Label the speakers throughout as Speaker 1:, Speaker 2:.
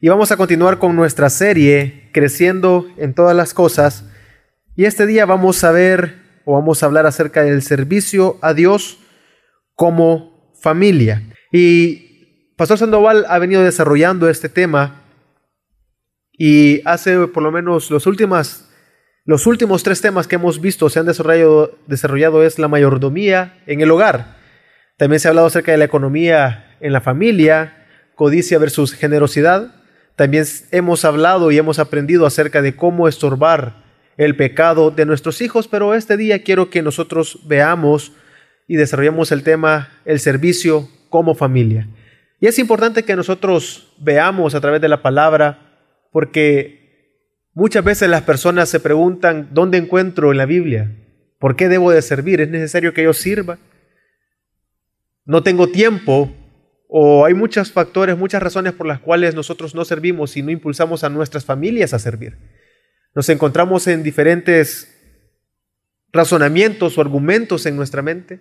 Speaker 1: Y vamos a continuar con nuestra serie Creciendo en todas las cosas. Y este día vamos a ver o vamos a hablar acerca del servicio a Dios como familia. Y Pastor Sandoval ha venido desarrollando este tema y hace por lo menos los últimos, los últimos tres temas que hemos visto se han desarrollado, desarrollado es la mayordomía en el hogar. También se ha hablado acerca de la economía en la familia, codicia versus generosidad. También hemos hablado y hemos aprendido acerca de cómo estorbar el pecado de nuestros hijos, pero este día quiero que nosotros veamos y desarrollemos el tema el servicio como familia. Y es importante que nosotros veamos a través de la palabra, porque muchas veces las personas se preguntan, ¿dónde encuentro en la Biblia? ¿Por qué debo de servir? ¿Es necesario que yo sirva? No tengo tiempo o hay muchos factores, muchas razones por las cuales nosotros no servimos y no impulsamos a nuestras familias a servir. Nos encontramos en diferentes razonamientos o argumentos en nuestra mente,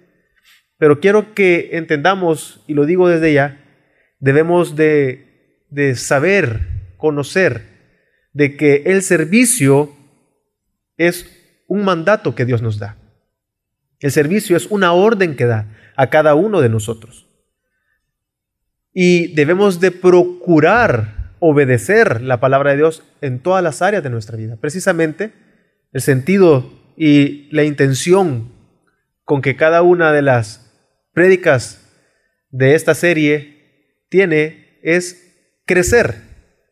Speaker 1: pero quiero que entendamos, y lo digo desde ya, debemos de, de saber, conocer, de que el servicio es un mandato que Dios nos da. El servicio es una orden que da a cada uno de nosotros. Y debemos de procurar obedecer la palabra de Dios en todas las áreas de nuestra vida. Precisamente el sentido y la intención con que cada una de las prédicas de esta serie tiene es crecer.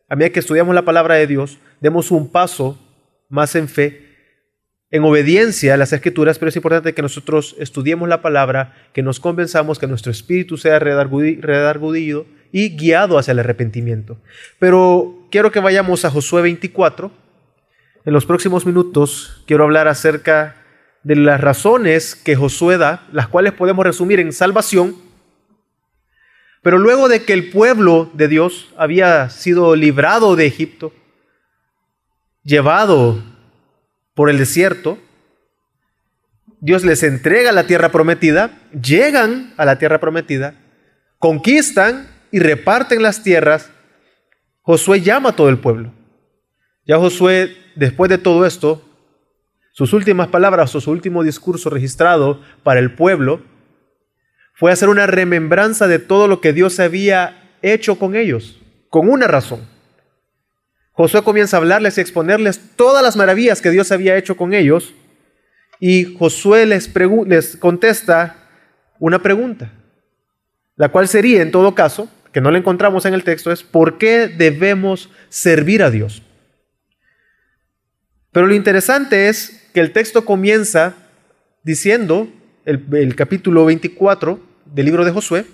Speaker 1: A medida que estudiamos la palabra de Dios, demos un paso más en fe, en obediencia a las escrituras, pero es importante que nosotros estudiemos la palabra, que nos convenzamos, que nuestro espíritu sea redargudido y guiado hacia el arrepentimiento. Pero quiero que vayamos a Josué 24. En los próximos minutos quiero hablar acerca de las razones que Josué da, las cuales podemos resumir en salvación. Pero luego de que el pueblo de Dios había sido librado de Egipto, llevado por el desierto, Dios les entrega la tierra prometida, llegan a la tierra prometida, conquistan y reparten las tierras, Josué llama a todo el pueblo. Ya Josué, después de todo esto, sus últimas palabras o su último discurso registrado para el pueblo fue hacer una remembranza de todo lo que Dios había hecho con ellos, con una razón. Josué comienza a hablarles y exponerles todas las maravillas que Dios había hecho con ellos y Josué les, les contesta una pregunta, la cual sería en todo caso, que no la encontramos en el texto, es ¿por qué debemos servir a Dios? Pero lo interesante es que el texto comienza diciendo, el, el capítulo 24 del libro de Josué,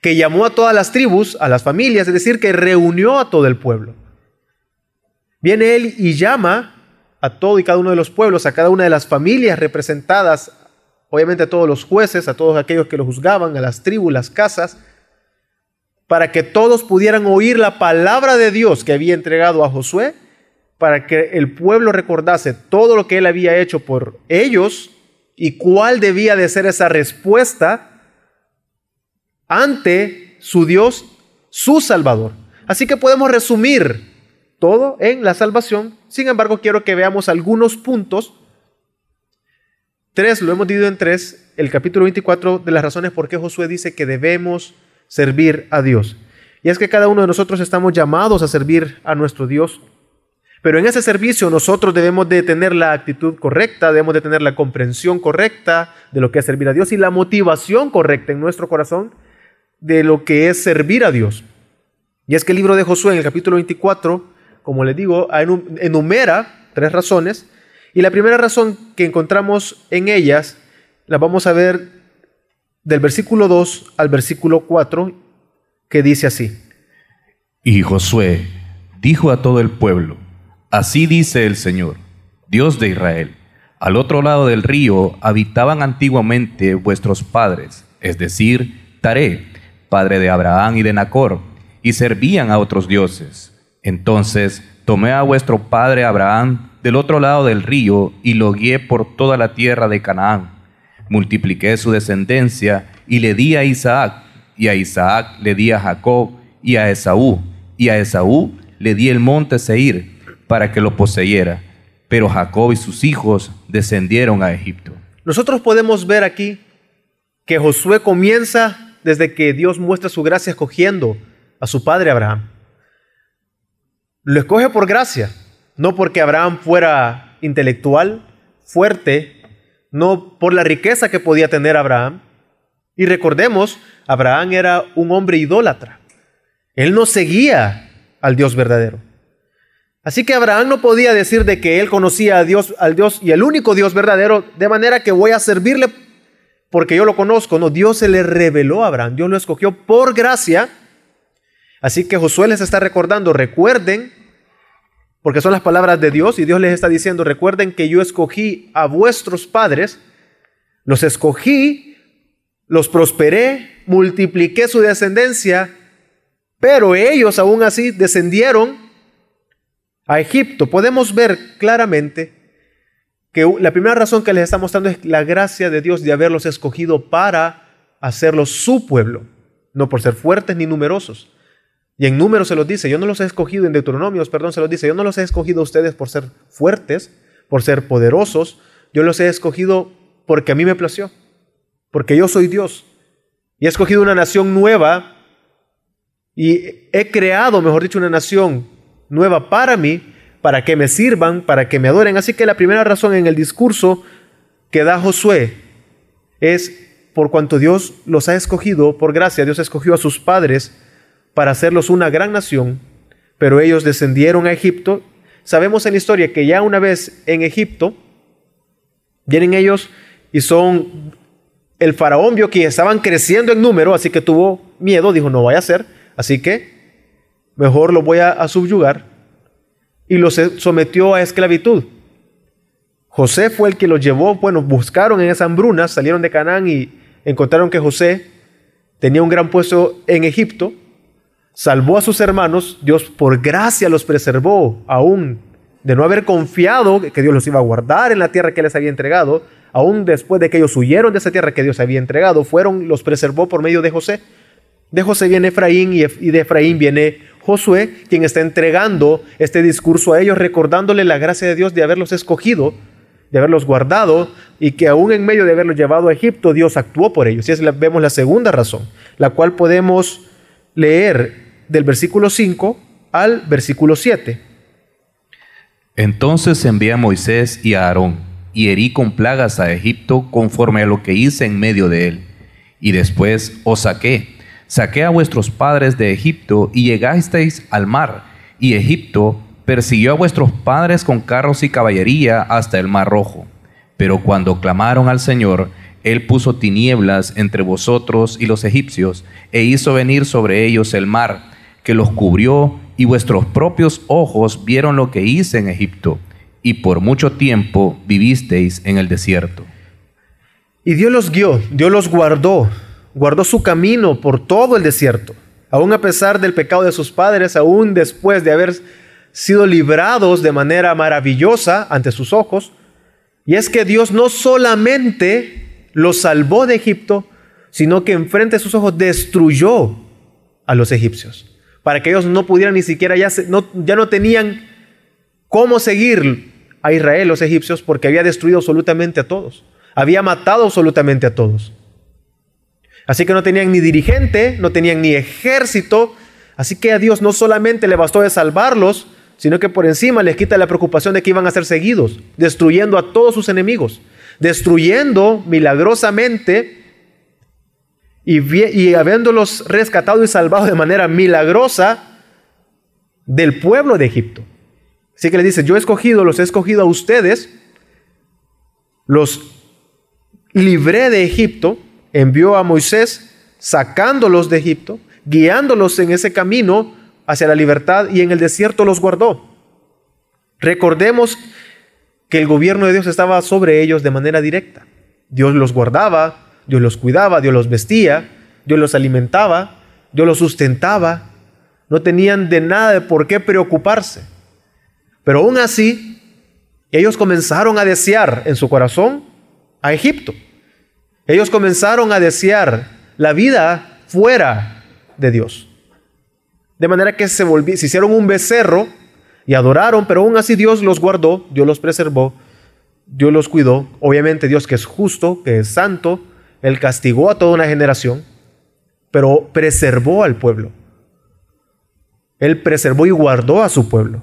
Speaker 1: que llamó a todas las tribus, a las familias, es decir, que reunió a todo el pueblo. Viene él y llama a todo y cada uno de los pueblos, a cada una de las familias representadas, obviamente a todos los jueces, a todos aquellos que lo juzgaban, a las tribus, las casas, para que todos pudieran oír la palabra de Dios que había entregado a Josué, para que el pueblo recordase todo lo que él había hecho por ellos y cuál debía de ser esa respuesta ante su Dios, su Salvador. Así que podemos resumir todo en la salvación. Sin embargo, quiero que veamos algunos puntos. Tres, lo hemos dividido en tres, el capítulo 24 de las razones por qué Josué dice que debemos servir a Dios. Y es que cada uno de nosotros estamos llamados a servir a nuestro Dios. Pero en ese servicio nosotros debemos de tener la actitud correcta, debemos de tener la comprensión correcta de lo que es servir a Dios y la motivación correcta en nuestro corazón de lo que es servir a Dios. Y es que el libro de Josué en el capítulo 24, como les digo, enumera tres razones. Y la primera razón que encontramos en ellas la vamos a ver del versículo 2 al versículo 4, que dice así.
Speaker 2: Y Josué dijo a todo el pueblo, así dice el Señor, Dios de Israel, al otro lado del río habitaban antiguamente vuestros padres, es decir, Taré, padre de Abraham y de Nacor, y servían a otros dioses. Entonces tomé a vuestro padre Abraham del otro lado del río y lo guié por toda la tierra de Canaán multipliqué su descendencia y le di a Isaac, y a Isaac le di a Jacob y a Esaú, y a Esaú le di el monte Seir para que lo poseyera, pero Jacob y sus hijos descendieron a Egipto.
Speaker 1: Nosotros podemos ver aquí que Josué comienza desde que Dios muestra su gracia escogiendo a su padre Abraham. Lo escoge por gracia, no porque Abraham fuera intelectual, fuerte, no por la riqueza que podía tener Abraham. Y recordemos, Abraham era un hombre idólatra. Él no seguía al Dios verdadero. Así que Abraham no podía decir de que él conocía a Dios, al Dios y el único Dios verdadero, de manera que voy a servirle porque yo lo conozco. No, Dios se le reveló a Abraham, Dios lo escogió por gracia. Así que Josué les está recordando, recuerden, porque son las palabras de Dios y Dios les está diciendo, recuerden que yo escogí a vuestros padres, los escogí, los prosperé, multipliqué su descendencia, pero ellos aún así descendieron a Egipto, podemos ver claramente la primera razón que les está mostrando es la gracia de Dios de haberlos escogido para hacerlos su pueblo, no por ser fuertes ni numerosos. Y en números se los dice, yo no los he escogido, en Deuteronomios, perdón, se los dice, yo no los he escogido a ustedes por ser fuertes, por ser poderosos, yo los he escogido porque a mí me plació, porque yo soy Dios. Y he escogido una nación nueva y he creado, mejor dicho, una nación nueva para mí, para que me sirvan, para que me adoren. Así que la primera razón en el discurso que da Josué es por cuanto Dios los ha escogido, por gracia, Dios escogió a sus padres para hacerlos una gran nación, pero ellos descendieron a Egipto. Sabemos en historia que ya una vez en Egipto, vienen ellos y son, el faraón vio que estaban creciendo en número, así que tuvo miedo, dijo, no vaya a ser, así que mejor lo voy a, subyugar, y los sometió a esclavitud. José fue el que los llevó, bueno, buscaron en esa hambruna, salieron de Canaán y encontraron que José tenía un gran puesto en Egipto, salvó a sus hermanos, Dios por gracia los preservó aún de no haber confiado que Dios los iba a guardar en la tierra que les había entregado, aún después de que ellos huyeron de esa tierra que Dios había entregado, fueron, los preservó por medio de José. De José viene Efraín y de Efraín viene Josué, quien está entregando este discurso a ellos, recordándole la gracia de Dios de haberlos escogido, de haberlos guardado y que aún en medio de haberlos llevado a Egipto, Dios actuó por ellos. Y es vemos la segunda razón, la cual podemos leer del versículo 5 al versículo 7.
Speaker 2: Entonces envié a Moisés y a Aarón y herí con plagas a Egipto conforme a lo que hice en medio de él. Y después os saqué saqué a vuestros padres de Egipto y llegasteis al mar, y Egipto persiguió a vuestros padres con carros y caballería hasta el mar rojo. Pero cuando clamaron al Señor, Él puso tinieblas entre vosotros y los egipcios, e hizo venir sobre ellos el mar, que los cubrió, y vuestros propios ojos vieron lo que hice en Egipto, y por mucho tiempo vivisteis en el desierto.
Speaker 1: Y Dios los guió, Dios los guardó guardó su camino por todo el desierto, aún a pesar del pecado de sus padres, aún después de haber sido librados de manera maravillosa ante sus ojos. Y es que Dios no solamente los salvó de Egipto, sino que enfrente de sus ojos destruyó a los egipcios, para que ellos no pudieran ni siquiera, ya, no, ya no tenían cómo seguir a Israel los egipcios porque había destruido absolutamente a todos, había matado absolutamente a todos. Así que no tenían ni dirigente, no tenían ni ejército. Así que a Dios no solamente le bastó de salvarlos, sino que por encima les quita la preocupación de que iban a ser seguidos, destruyendo a todos sus enemigos, destruyendo milagrosamente y, habiéndolos rescatado y salvado de manera milagrosa del pueblo de Egipto. Así que le dice, yo he escogido, los he escogido a ustedes, los libré de Egipto, envió a Moisés sacándolos de Egipto, guiándolos en ese camino hacia la libertad y en el desierto los guardó. Recordemos que el gobierno de Dios estaba sobre ellos de manera directa. Dios los guardaba, Dios los cuidaba, Dios los vestía, Dios los alimentaba, Dios los sustentaba. No tenían de nada de por qué preocuparse. Pero aún así, ellos comenzaron a desear en su corazón a Egipto. Ellos comenzaron a desear la vida fuera de Dios. De manera que se, se hicieron un becerro y adoraron, pero aún así Dios los guardó, Dios los preservó, Dios los cuidó. Obviamente Dios que es justo, que es santo, Él castigó a toda una generación, pero preservó al pueblo. Él preservó y guardó a su pueblo.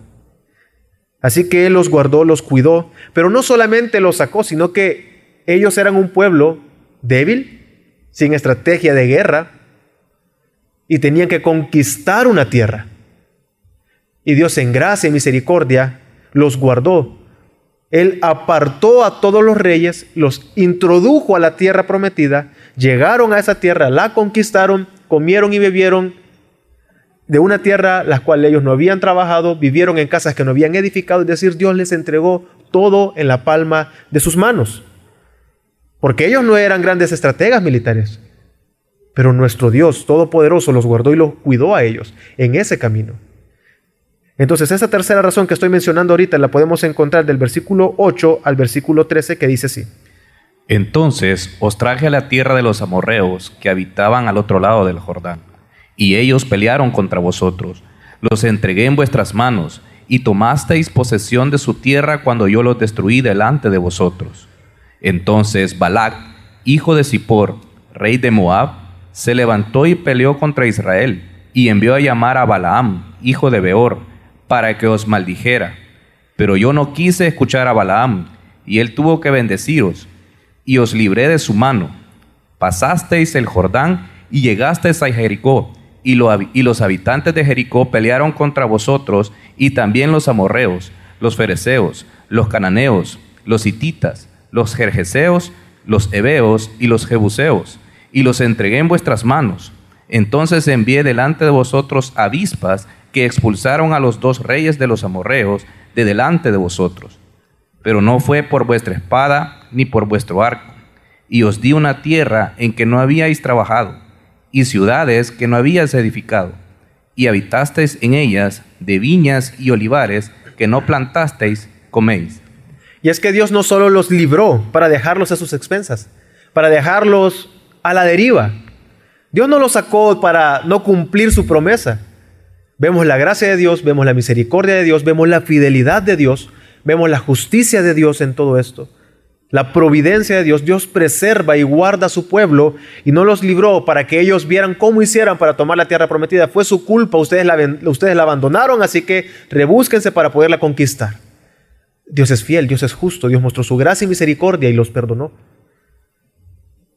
Speaker 1: Así que Él los guardó, los cuidó, pero no solamente los sacó, sino que ellos eran un pueblo débil, sin estrategia de guerra, y tenían que conquistar una tierra. Y Dios en gracia y misericordia los guardó. Él apartó a todos los reyes, los introdujo a la tierra prometida, llegaron a esa tierra, la conquistaron, comieron y bebieron de una tierra la cual ellos no habían trabajado, vivieron en casas que no habían edificado, es decir, Dios les entregó todo en la palma de sus manos. Porque ellos no eran grandes estrategas militares, pero nuestro Dios Todopoderoso los guardó y los cuidó a ellos en ese camino. Entonces, esa tercera razón que estoy mencionando ahorita la podemos encontrar del versículo 8 al versículo 13 que dice así.
Speaker 2: Entonces os traje a la tierra de los amorreos que habitaban al otro lado del Jordán, y ellos pelearon contra vosotros. Los entregué en vuestras manos, y tomasteis posesión de su tierra cuando yo los destruí delante de vosotros. Entonces Balac, hijo de Zippor, rey de Moab, se levantó y peleó contra Israel, y envió a llamar a Balaam, hijo de Beor, para que os maldijera. Pero yo no quise escuchar a Balaam, y él tuvo que bendeciros, y os libré de su mano. Pasasteis el Jordán y llegasteis a Jericó, y, los habitantes de Jericó pelearon contra vosotros, y también los amorreos, los fereceos, los cananeos, los hititas, los jerjeseos, los heveos y los jebuseos, y los entregué en vuestras manos. Entonces envié delante de vosotros avispas que expulsaron a los dos reyes de los amorreos de delante de vosotros. Pero no fue por vuestra espada ni por vuestro arco. Y os di una tierra en que no habíais trabajado, y ciudades que no habíais edificado, y habitasteis en ellas de viñas y olivares que no plantasteis, coméis.
Speaker 1: Y es que Dios no solo los libró para dejarlos a sus expensas, para dejarlos a la deriva. Dios no los sacó para no cumplir su promesa. Vemos la gracia de Dios, vemos la misericordia de Dios, vemos la fidelidad de Dios, vemos la justicia de Dios en todo esto. La providencia de Dios, Dios preserva y guarda a su pueblo y no los libró para que ellos vieran cómo hicieran para tomar la tierra prometida. Fue su culpa, ustedes la, ustedes la abandonaron, así que rebúsquense para poderla conquistar. Dios es fiel, Dios es justo, Dios mostró su gracia y misericordia y los perdonó.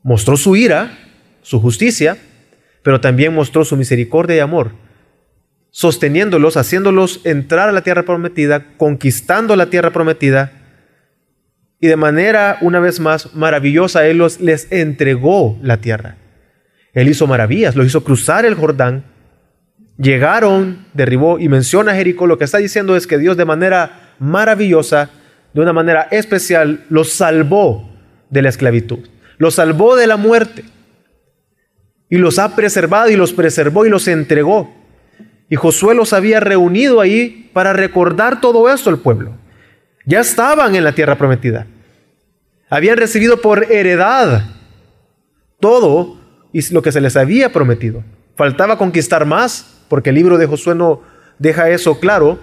Speaker 1: Mostró su ira, su justicia, pero también mostró su misericordia y amor sosteniéndolos, haciéndolos entrar a la tierra prometida, conquistando la tierra prometida. Y de manera, una vez más, maravillosa, Él los, les entregó la tierra. Él hizo maravillas, los hizo cruzar el Jordán. Llegaron, derribó y menciona Jericó. Lo que está diciendo es que Dios de manera maravillosa, de una manera especial, los salvó de la esclavitud. Los salvó de la muerte. Y los ha preservado y los preservó y los entregó. Y Josué los había reunido ahí para recordar todo esto al pueblo. Ya estaban en la tierra prometida. Habían recibido por heredad todo lo que se les había prometido. Faltaba conquistar más, porque el libro de Josué no deja eso claro.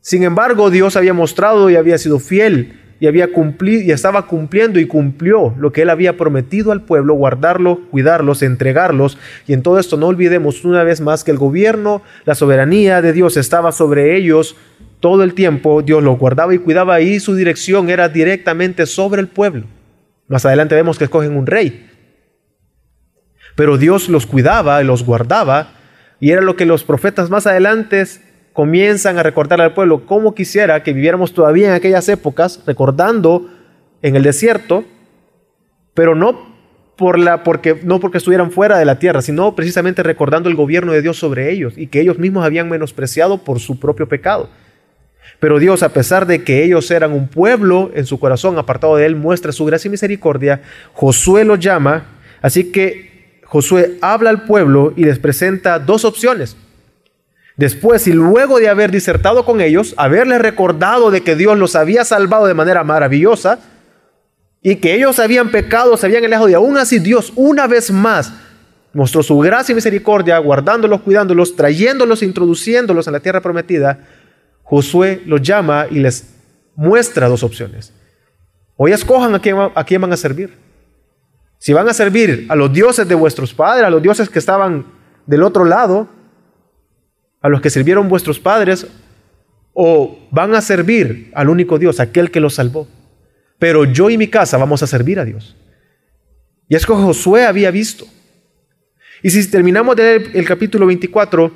Speaker 1: Sin embargo, Dios había mostrado y había sido fiel y había cumplido y estaba cumpliendo y cumplió lo que él había prometido al pueblo, guardarlo, cuidarlos, entregarlos. Y en todo esto no olvidemos una vez más que el gobierno, la soberanía de Dios estaba sobre ellos todo el tiempo. Dios los guardaba y cuidaba y su dirección era directamente sobre el pueblo. Más adelante vemos que escogen un rey. Pero Dios los cuidaba y los guardaba y era lo que los profetas más adelante comienzan a recordar al pueblo cómo quisiera que viviéramos todavía en aquellas épocas, recordando en el desierto, pero no, por la, porque, no porque estuvieran fuera de la tierra, sino precisamente recordando el gobierno de Dios sobre ellos y que ellos mismos habían menospreciado por su propio pecado. Pero Dios, a pesar de que ellos eran un pueblo en su corazón apartado de Él, muestra su gracia y misericordia. Josué los llama, así que Josué habla al pueblo y les presenta dos opciones. Después y luego de haber disertado con ellos, haberles recordado de que Dios los había salvado de manera maravillosa y que ellos habían pecado, se habían alejado y aún así Dios una vez más mostró su gracia y misericordia, guardándolos, cuidándolos, trayéndolos, introduciéndolos en la tierra prometida, Josué los llama y les muestra dos opciones. Hoy escojan a quién, a quién van a servir. Si van a servir a los dioses de vuestros padres, a los dioses que estaban del otro lado, a los que sirvieron vuestros padres, o van a servir al único Dios, aquel que los salvó. Pero yo y mi casa vamos a servir a Dios. Y es que Josué había visto. Y si terminamos de leer el capítulo 24,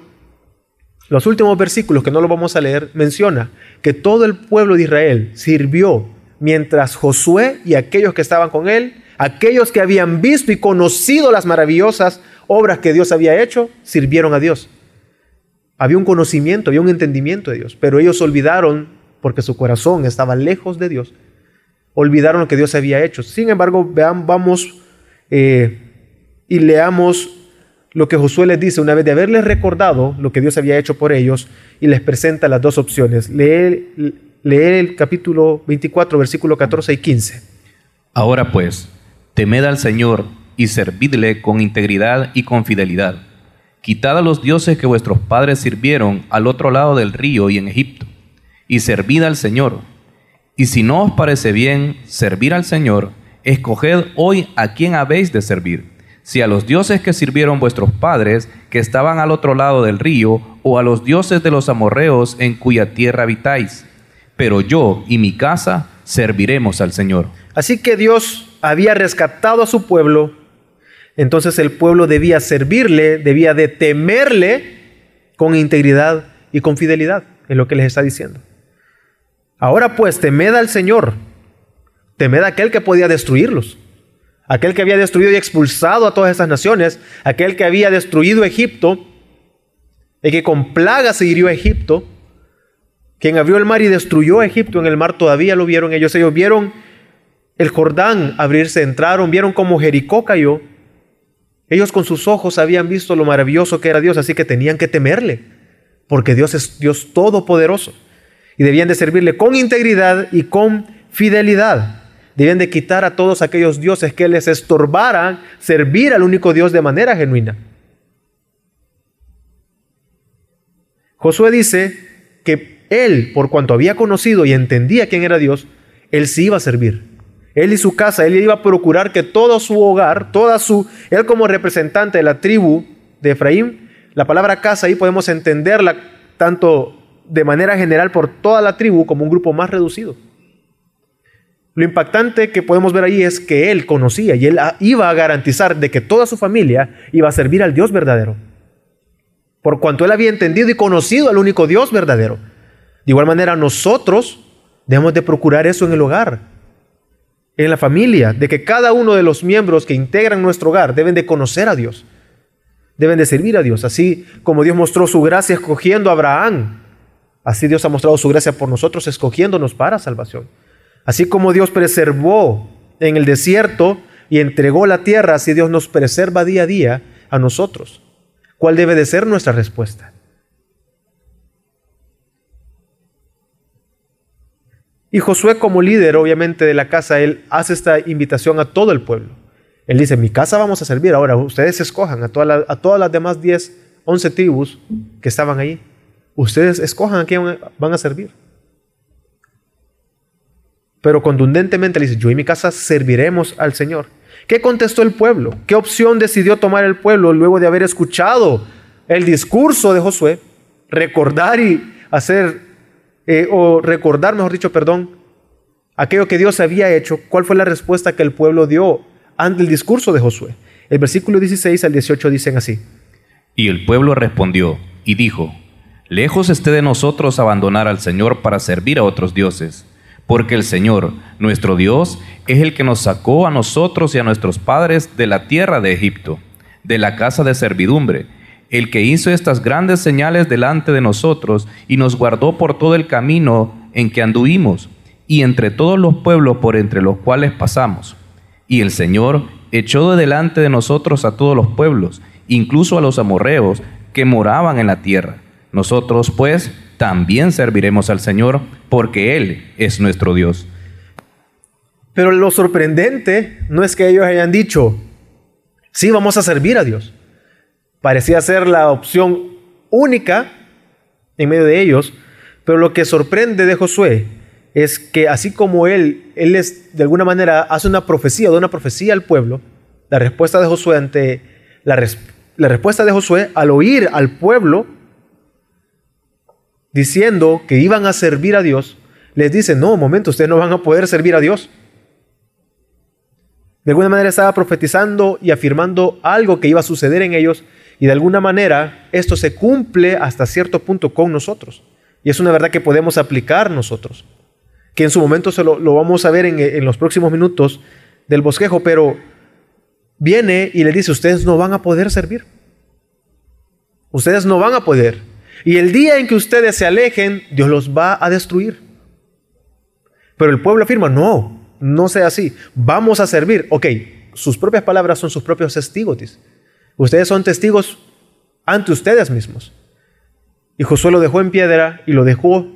Speaker 1: los últimos versículos, que no lo vamos a leer, menciona que todo el pueblo de Israel sirvió mientras Josué y aquellos que estaban con él, aquellos que habían visto y conocido las maravillosas obras que Dios había hecho, sirvieron a Dios. Había un conocimiento, había un entendimiento de Dios, pero ellos olvidaron, porque su corazón estaba lejos de Dios, olvidaron lo que Dios había hecho. Sin embargo, vean, vamos eh, y leamos lo que Josué les dice una vez de haberles recordado lo que Dios había hecho por ellos y les presenta las dos opciones. Lee, el capítulo 24, versículo 14 y 15.
Speaker 2: Ahora pues, temed al Señor y servidle con integridad y con fidelidad. Quitad a los dioses que vuestros padres sirvieron al otro lado del río y en Egipto, y servid al Señor. Y si no os parece bien servir al Señor, escoged hoy a quién habéis de servir si a los dioses que sirvieron vuestros padres, que estaban al otro lado del río, o a los dioses de los amorreos en cuya tierra habitáis. Pero yo y mi casa serviremos al Señor.
Speaker 1: Así que Dios había rescatado a su pueblo, entonces el pueblo debía servirle, debía de temerle con integridad y con fidelidad, en lo que les está diciendo. Ahora pues, temed al Señor, temed a aquel que podía destruirlos aquel que había destruido y expulsado a todas esas naciones, aquel que había destruido Egipto, y que con plagas se hirió a Egipto, quien abrió el mar y destruyó a Egipto en el mar, todavía lo vieron ellos. Ellos vieron el Jordán abrirse, entraron, vieron cómo Jericó cayó. Ellos con sus ojos habían visto lo maravilloso que era Dios, así que tenían que temerle, porque Dios es Dios todopoderoso. Y debían de servirle con integridad y con fidelidad. Deben de quitar a todos aquellos dioses que les estorbaran servir al único Dios de manera genuina. Josué dice que él, por cuanto había conocido y entendía quién era Dios, él sí iba a servir. Él y su casa, él iba a procurar que todo su hogar, toda su, él como representante de la tribu de Efraín, la palabra casa ahí podemos entenderla tanto de manera general por toda la tribu como un grupo más reducido. Lo impactante que podemos ver ahí es que él conocía y él iba a garantizar de que toda su familia iba a servir al Dios verdadero. Por cuanto él había entendido y conocido al único Dios verdadero. De igual manera nosotros debemos de procurar eso en el hogar, en la familia, de que cada uno de los miembros que integran nuestro hogar deben de conocer a Dios, deben de servir a Dios, así como Dios mostró su gracia escogiendo a Abraham, así Dios ha mostrado su gracia por nosotros escogiéndonos para salvación. Así como Dios preservó en el desierto y entregó la tierra, así Dios nos preserva día a día a nosotros. ¿Cuál debe de ser nuestra respuesta? Y Josué como líder, obviamente, de la casa, él hace esta invitación a todo el pueblo. Él dice, mi casa vamos a servir. Ahora, ustedes escojan a, a todas las demás 10, 11 tribus que estaban ahí. Ustedes escojan a quién van a servir. Pero contundentemente le dice, yo y mi casa serviremos al Señor. ¿Qué contestó el pueblo? ¿Qué opción decidió tomar el pueblo luego de haber escuchado el discurso de Josué? Recordar y hacer, eh, o recordar, mejor dicho, perdón, aquello que Dios había hecho. ¿Cuál fue la respuesta que el pueblo dio ante el discurso de Josué? El versículo 16 al 18 dicen así.
Speaker 2: Y el pueblo respondió y dijo, lejos esté de nosotros abandonar al Señor para servir a otros dioses porque el Señor, nuestro Dios, es el que nos sacó a nosotros y a nuestros padres de la tierra de Egipto, de la casa de servidumbre, el que hizo estas grandes señales delante de nosotros y nos guardó por todo el camino en que anduvimos y entre todos los pueblos por entre los cuales pasamos. Y el Señor echó de delante de nosotros a todos los pueblos, incluso a los amorreos que moraban en la tierra. Nosotros pues también serviremos al Señor porque Él es nuestro Dios.
Speaker 1: Pero lo sorprendente no es que ellos hayan dicho, sí, vamos a servir a Dios. Parecía ser la opción única en medio de ellos, pero lo que sorprende de Josué es que así como él, él de alguna manera hace una profecía, da una profecía al pueblo, la respuesta de Josué ante la, respuesta de Josué al oír al pueblo diciendo que iban a servir a Dios, les dice, no, momento, ustedes no van a poder servir a Dios. De alguna manera estaba profetizando y afirmando algo que iba a suceder en ellos y de alguna manera esto se cumple hasta cierto punto con nosotros. Y es una verdad que podemos aplicar nosotros, que en su momento se lo, vamos a ver en, en los próximos minutos del bosquejo, pero viene y le dice, ustedes no van a poder servir. Ustedes no van a poder. Y el día en que ustedes se alejen, Dios los va a destruir. Pero el pueblo afirma, no, no sea así. Vamos a servir. Ok, sus propias palabras son sus propios testigos. Ustedes son testigos ante ustedes mismos. Y Josué lo dejó en piedra y lo dejó,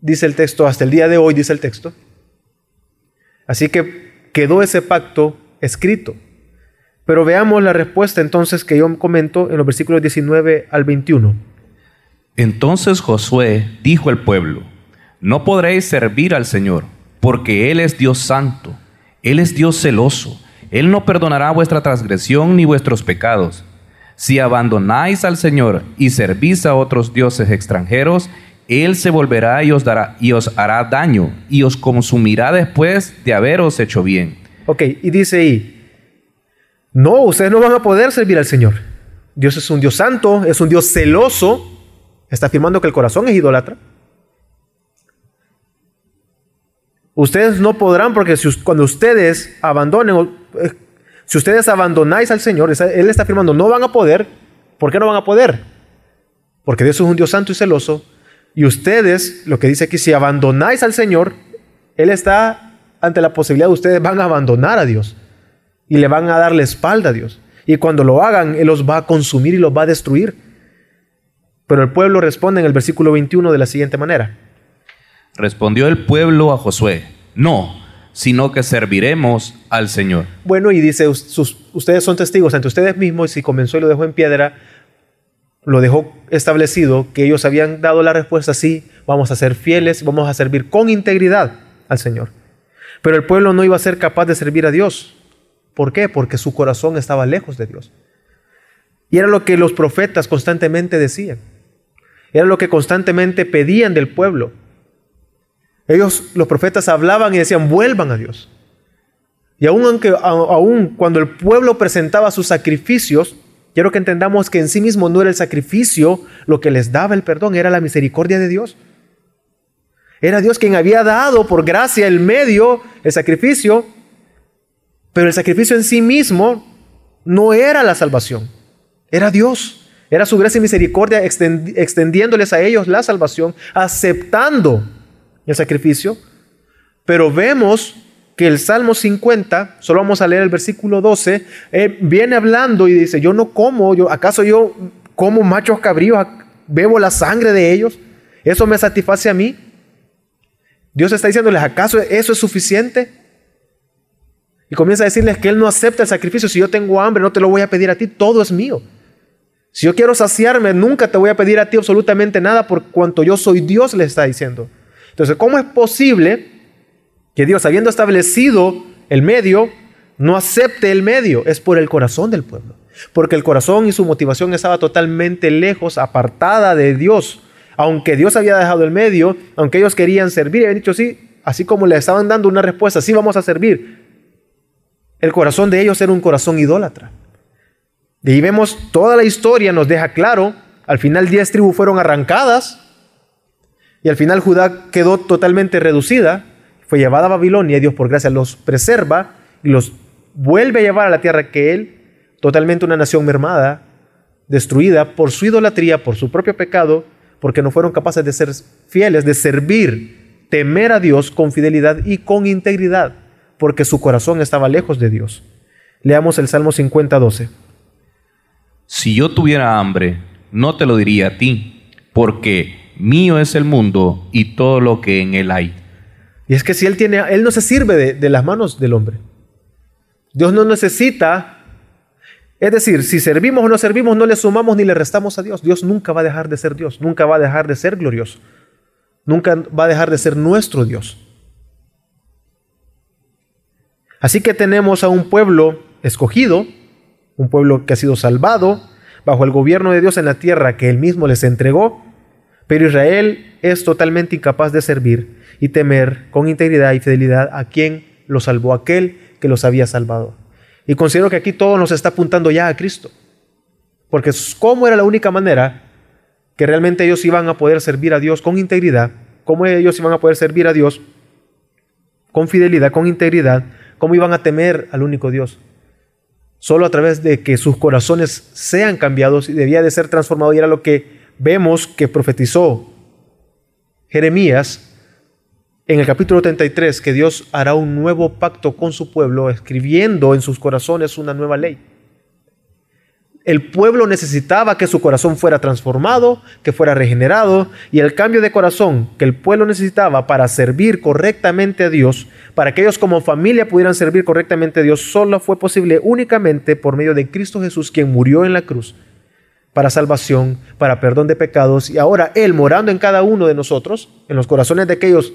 Speaker 1: dice el texto, hasta el día de hoy, dice el texto. Así que quedó ese pacto escrito. Pero veamos la respuesta entonces que yo comento en los versículos 19 al 21.
Speaker 2: Entonces Josué dijo al pueblo, no podréis servir al Señor, porque Él es Dios santo, Él es Dios celoso, Él no perdonará vuestra transgresión ni vuestros pecados. Si abandonáis al Señor y servís a otros dioses extranjeros, Él se volverá y os, y os hará daño y os consumirá después de haberos hecho bien.
Speaker 1: Ok, y dice ahí, no, ustedes no van a poder servir al Señor. Dios es un Dios santo, es un Dios celoso. Está afirmando que el corazón es idólatra. Ustedes no podrán porque si, cuando ustedes abandonen, si ustedes abandonáis al Señor, Él está afirmando, no van a poder. ¿Por qué no van a poder? Porque Dios es un Dios santo y celoso. Y ustedes, lo que dice aquí, si abandonáis al Señor, Él está ante la posibilidad de ustedes van a abandonar a Dios y le van a dar la espalda a Dios. Y cuando lo hagan, Él los va a consumir y los va a destruir. Pero el pueblo responde en el versículo 21 de la siguiente manera.
Speaker 2: Respondió el pueblo a Josué, no, sino que serviremos al Señor.
Speaker 1: Bueno, y dice, ustedes son testigos ante ustedes mismos, y si comenzó y lo dejó en piedra, lo dejó establecido, que ellos habían dado la respuesta, sí, vamos a ser fieles, vamos a servir con integridad al Señor. Pero el pueblo no iba a ser capaz de servir a Dios. ¿Por qué? Porque su corazón estaba lejos de Dios. Y era lo que los profetas constantemente decían. Era lo que constantemente pedían del pueblo. Ellos, los profetas, hablaban y decían, vuelvan a Dios. Y aún, aunque, aún cuando el pueblo presentaba sus sacrificios, quiero que entendamos que en sí mismo no era el sacrificio lo que les daba el perdón, era la misericordia de Dios. Era Dios quien había dado por gracia el medio, el sacrificio, pero el sacrificio en sí mismo no era la salvación, era Dios. Era su gracia y misericordia extendiéndoles a ellos la salvación, aceptando el sacrificio. Pero vemos que el Salmo 50, solo vamos a leer el versículo 12, eh, viene hablando y dice, yo no como, yo, ¿acaso yo como machos cabríos, bebo la sangre de ellos? ¿Eso me satisface a mí? Dios está diciéndoles, ¿acaso eso es suficiente? Y comienza a decirles que Él no acepta el sacrificio. Si yo tengo hambre, no te lo voy a pedir a ti, todo es mío. Si yo quiero saciarme, nunca te voy a pedir a ti absolutamente nada por cuanto yo soy Dios, le está diciendo. Entonces, ¿cómo es posible que Dios, habiendo establecido el medio, no acepte el medio? Es por el corazón del pueblo. Porque el corazón y su motivación estaba totalmente lejos, apartada de Dios. Aunque Dios había dejado el medio, aunque ellos querían servir, habían dicho sí, así como le estaban dando una respuesta, sí vamos a servir, el corazón de ellos era un corazón idólatra. Ahí vemos toda la historia, nos deja claro, al final diez tribus fueron arrancadas y al final Judá quedó totalmente reducida, fue llevada a Babilonia y Dios por gracia los preserva y los vuelve a llevar a la tierra que él, totalmente una nación mermada, destruida por su idolatría, por su propio pecado, porque no fueron capaces de ser fieles, de servir, temer a Dios con fidelidad y con integridad porque su corazón estaba lejos de Dios. Leamos el Salmo 50, 12.
Speaker 2: Si yo tuviera hambre, no te lo diría a ti, porque mío es el mundo y todo lo que en él hay.
Speaker 1: Y es que si él tiene, él no se sirve de, de las manos del hombre. Dios no necesita Es decir, si servimos o no servimos, no le sumamos ni le restamos a Dios. Dios nunca va a dejar de ser Dios, nunca va a dejar de ser glorioso, nunca va a dejar de ser nuestro Dios. Así que tenemos a un pueblo escogido, un pueblo que ha sido salvado bajo el gobierno de Dios en la tierra que él mismo les entregó, pero Israel es totalmente incapaz de servir y temer con integridad y fidelidad a quien lo salvó, aquel que los había salvado. Y considero que aquí todo nos está apuntando ya a Cristo, porque cómo era la única manera que realmente ellos iban a poder servir a Dios con integridad, cómo ellos iban a poder servir a Dios con fidelidad, con integridad, cómo iban a temer al único Dios. Solo a través de que sus corazones sean cambiados y debía de ser transformado y era lo que vemos que profetizó Jeremías en el capítulo 33 que Dios hará un nuevo pacto con su pueblo, escribiendo en sus corazones una nueva ley. El pueblo necesitaba que su corazón fuera transformado, que fuera regenerado, y el cambio de corazón que el pueblo necesitaba para servir correctamente a Dios, para que ellos como familia pudieran servir correctamente a Dios, solo fue posible únicamente por medio de Cristo Jesús, quien murió en la cruz para salvación, para perdón de pecados, y ahora Él morando en cada uno de nosotros, en los corazones de aquellos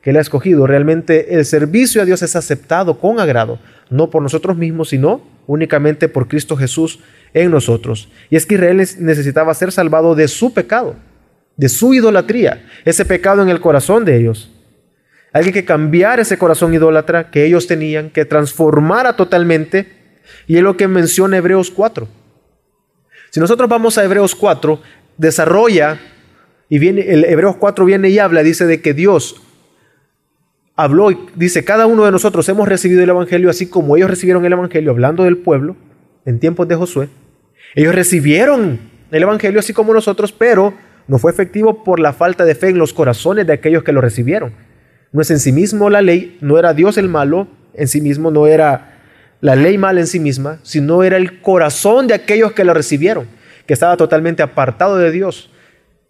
Speaker 1: que Él ha escogido, realmente el servicio a Dios es aceptado con agrado, no por nosotros mismos, sino únicamente por Cristo Jesús en nosotros. Y es que Israel necesitaba ser salvado de su pecado, de su idolatría, ese pecado en el corazón de ellos. Alguien que cambiar ese corazón idólatra que ellos tenían, que transformara totalmente, y es lo que menciona Hebreos 4. Si nosotros vamos a Hebreos 4, desarrolla, y viene, el Hebreos 4 viene y habla, dice de que Dios habló y dice, cada uno de nosotros hemos recibido el Evangelio así como ellos recibieron el Evangelio, hablando del pueblo en tiempos de Josué. Ellos recibieron el Evangelio así como nosotros, pero no fue efectivo por la falta de fe en los corazones de aquellos que lo recibieron. No es en sí mismo la ley, no era Dios el malo, en sí mismo no era la ley mala en sí misma, sino era el corazón de aquellos que lo recibieron, que estaba totalmente apartado de Dios.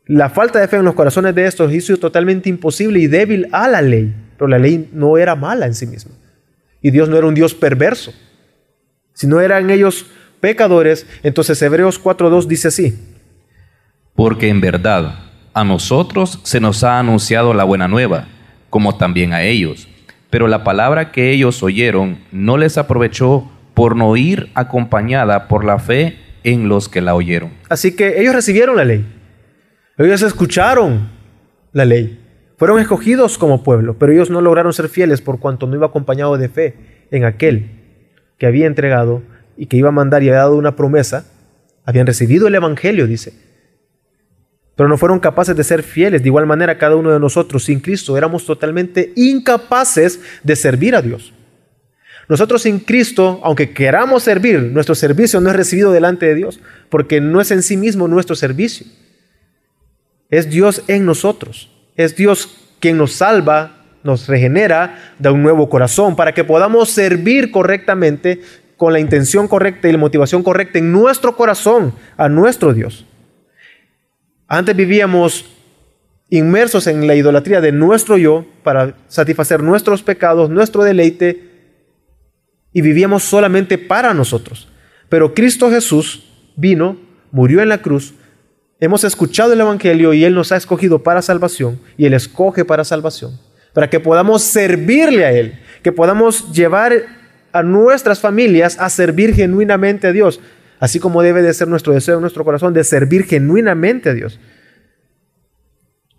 Speaker 1: La falta de fe en los corazones de estos hizo totalmente imposible y débil a la ley, pero la ley no era mala en sí misma. Y Dios no era un Dios perverso. Si no eran ellos pecadores, entonces Hebreos 4.2 dice así.
Speaker 2: Porque en verdad a nosotros se nos ha anunciado la buena nueva, como también a ellos. Pero la palabra que ellos oyeron no les aprovechó por no ir acompañada por la fe en los que la oyeron.
Speaker 1: Así que ellos recibieron la ley. Ellos escucharon la ley. Fueron escogidos como pueblo, pero ellos no lograron ser fieles por cuanto no iba acompañado de fe en aquel que había entregado y que iba a mandar y había dado una promesa, habían recibido el Evangelio, dice. Pero no fueron capaces de ser fieles. De igual manera, cada uno de nosotros sin Cristo éramos totalmente incapaces de servir a Dios. Nosotros sin Cristo, aunque queramos servir, nuestro servicio no es recibido delante de Dios, porque no es en sí mismo nuestro servicio. Es Dios en nosotros. Es Dios quien nos salva nos regenera, da un nuevo corazón para que podamos servir correctamente con la intención correcta y la motivación correcta en nuestro corazón a nuestro Dios. Antes vivíamos inmersos en la idolatría de nuestro yo para satisfacer nuestros pecados, nuestro deleite, y vivíamos solamente para nosotros. Pero Cristo Jesús vino, murió en la cruz, hemos escuchado el Evangelio y Él nos ha escogido para salvación y Él escoge para salvación para que podamos servirle a Él, que podamos llevar a nuestras familias a servir genuinamente a Dios, así como debe de ser nuestro deseo en nuestro corazón de servir genuinamente a Dios.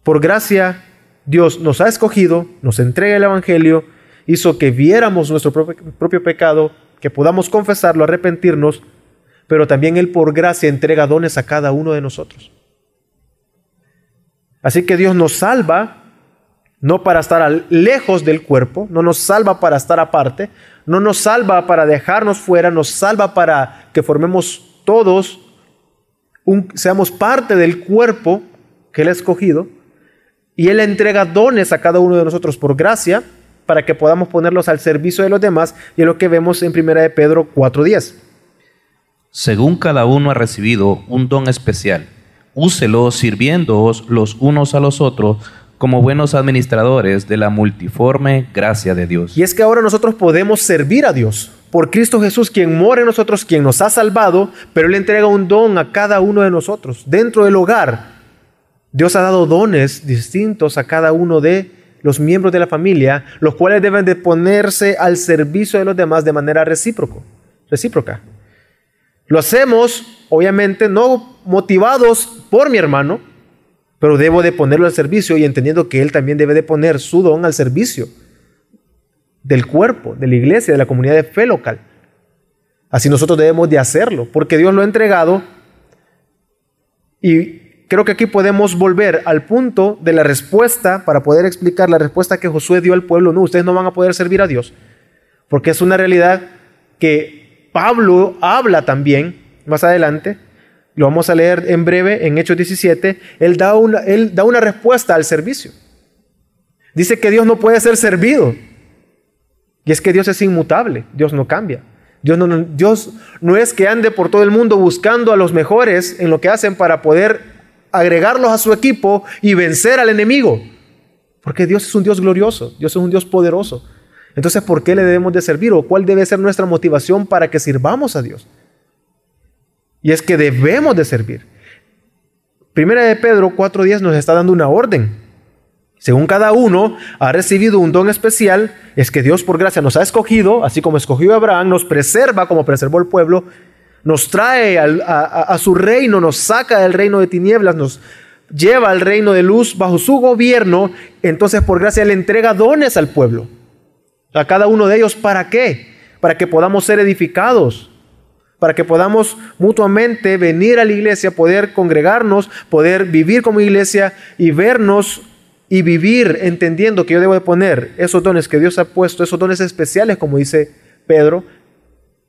Speaker 1: Por gracia, Dios nos ha escogido, nos entrega el Evangelio, hizo que viéramos nuestro propio, propio pecado, que podamos confesarlo, arrepentirnos, pero también Él por gracia entrega dones a cada uno de nosotros. Así que Dios nos salva no para estar lejos del cuerpo, no nos salva para estar aparte, no nos salva para dejarnos fuera, nos salva para que formemos todos, seamos parte del cuerpo que Él ha escogido, y Él entrega dones a cada uno de nosotros por gracia, para que podamos ponerlos al servicio de los demás, y es lo que vemos en 1 de Pedro 4.10.
Speaker 2: Según cada uno ha recibido un don especial, úselo sirviéndoos los unos a los otros, como buenos administradores de la multiforme gracia de Dios.
Speaker 1: Y es que ahora nosotros podemos servir a Dios. por Cristo Jesús, quien mora en nosotros, quien nos ha salvado, pero Él entrega un don a cada uno de nosotros. Dentro del hogar, Dios ha dado dones distintos a cada uno de los miembros de la familia, los cuales deben de ponerse al servicio de los demás de manera recíproco, recíproca. Lo hacemos, obviamente, no motivados por mi hermano, pero debo de ponerlo al servicio y entendiendo que él también debe de poner su don al servicio del cuerpo, de la iglesia, de la comunidad de fe local. Así nosotros debemos de hacerlo, porque Dios lo ha entregado y creo que aquí podemos volver al punto de la respuesta para poder explicar la respuesta que Josué dio al pueblo. No, ustedes no van a poder servir a Dios, porque es una realidad que Pablo habla también más adelante. Lo vamos a leer en breve en Hechos 17. Él da una, él da una respuesta al servicio. Dice que Dios no puede ser servido. Y es que Dios es inmutable, Dios no cambia. Dios no, Dios no es que ande por todo el mundo buscando a los mejores en lo que hacen para poder agregarlos a su equipo y vencer al enemigo. Porque Dios es un Dios glorioso, Dios es un Dios poderoso. Entonces, ¿por qué le debemos de servir o cuál debe ser nuestra motivación para que sirvamos a Dios? Y es que debemos de servir. Primera de Pedro 4.10 nos está dando una orden. Según cada uno ha recibido un don especial, es que Dios por gracia nos ha escogido, así como escogió a Abraham, nos preserva como preservó el pueblo, nos trae a, a su reino, nos saca del reino de tinieblas, nos lleva al reino de luz bajo su gobierno, entonces por gracia le entrega dones al pueblo. A cada uno de ellos, ¿para qué? Para que podamos ser edificados, para que podamos mutuamente venir a la iglesia, poder congregarnos, poder vivir como iglesia y vernos y vivir entendiendo que yo debo de poner esos dones que Dios ha puesto, esos dones especiales, como dice Pedro,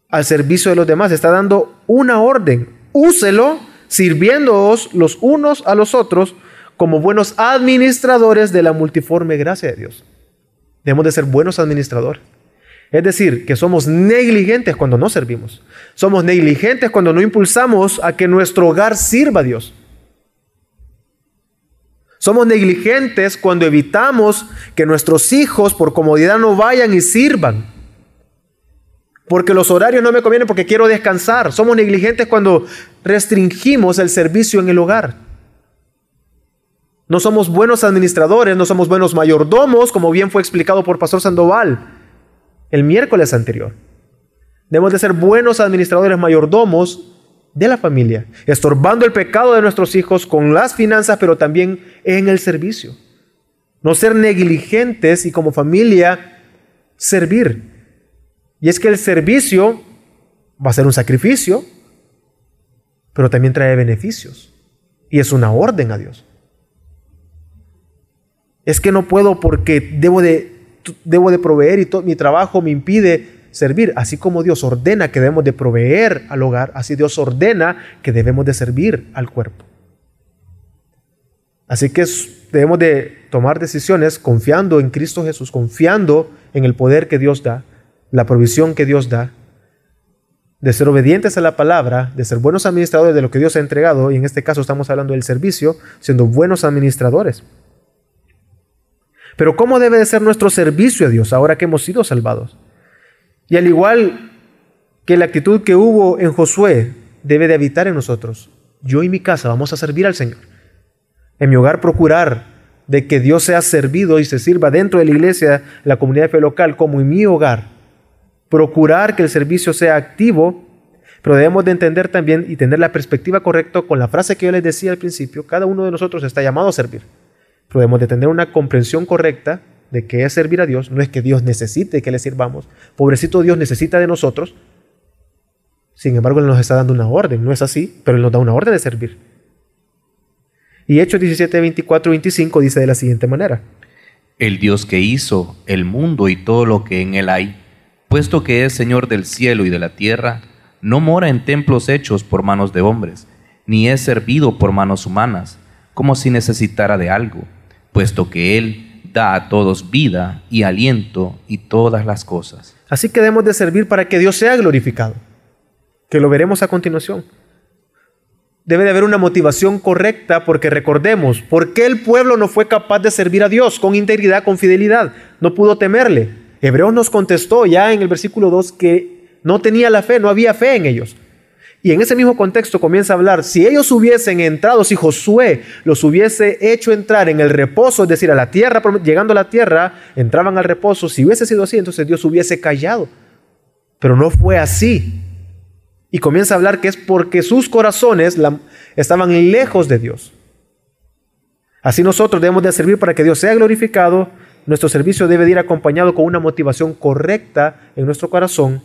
Speaker 1: al servicio de los demás. Está dando una orden. Úselo sirviéndoos los unos a los otros como buenos administradores de la multiforme gracia de Dios. Debemos de ser buenos administradores. Es decir, que somos negligentes cuando no servimos. Somos negligentes cuando no impulsamos a que nuestro hogar sirva a Dios. Somos negligentes cuando evitamos que nuestros hijos por comodidad no vayan y sirvan. Porque los horarios no me convienen porque quiero descansar. Somos negligentes cuando restringimos el servicio en el hogar. No somos buenos administradores, no somos buenos mayordomos, como bien fue explicado por Pastor Sandoval el miércoles anterior. Debemos de ser buenos administradores mayordomos de la familia, estorbando el pecado de nuestros hijos con las finanzas, pero también en el servicio. No ser negligentes y como familia servir. Y es que el servicio va a ser un sacrificio, pero también trae beneficios. Y es una orden a Dios. Es que no puedo porque debo de, debo de proveer y todo, mi trabajo me impide servir. Así como Dios ordena que debemos de proveer al hogar, así Dios ordena que debemos de servir al cuerpo. Así que debemos de tomar decisiones confiando en Cristo Jesús, confiando en el poder que Dios da, la provisión que Dios da, de ser obedientes a la palabra, de ser buenos administradores de lo que Dios ha entregado, y en este caso estamos hablando del servicio, siendo buenos administradores. Pero ¿cómo debe de ser nuestro servicio a Dios ahora que hemos sido salvados? Y al igual que la actitud que hubo en Josué debe de habitar en nosotros. Yo y mi casa vamos a servir al Señor. En mi hogar procurar de que Dios sea servido y se sirva dentro de la iglesia, la comunidad de fe local, como en mi hogar. Procurar que el servicio sea activo, pero debemos de entender también y tener la perspectiva correcta con la frase que yo les decía al principio, cada uno de nosotros está llamado a servir. Pero debemos de tener una comprensión correcta de que es servir a Dios, no es que Dios necesite que le sirvamos. Pobrecito Dios necesita de nosotros. Sin embargo, Él nos está dando una orden, no es así, pero Él nos da una orden de servir. Y Hechos 17, 24 25 dice de la siguiente manera.
Speaker 2: El Dios que hizo el mundo y todo lo que en él hay, puesto que es Señor del cielo y de la tierra, no mora en templos hechos por manos de hombres, ni es servido por manos humanas, como si necesitara de algo, puesto que Él da a todos vida y aliento y todas las cosas.
Speaker 1: Así que debemos de servir para que Dios sea glorificado, que lo veremos a continuación. Debe de haber una motivación correcta porque recordemos, ¿por qué el pueblo no fue capaz de servir a Dios con integridad, con fidelidad? No pudo temerle. Hebreos nos contestó ya en el versículo 2 que No tenía la fe, no había fe en ellos. Y en ese mismo contexto comienza a hablar, si ellos hubiesen entrado, si Josué los hubiese hecho entrar en el reposo, es decir, a la tierra, llegando a la tierra, entraban al reposo, si hubiese sido así, entonces Dios hubiese callado. Pero no fue así. Y comienza a hablar que es porque sus corazones estaban lejos de Dios. Así nosotros debemos de servir para que Dios sea glorificado. Nuestro servicio debe de ir acompañado con una motivación correcta en nuestro corazón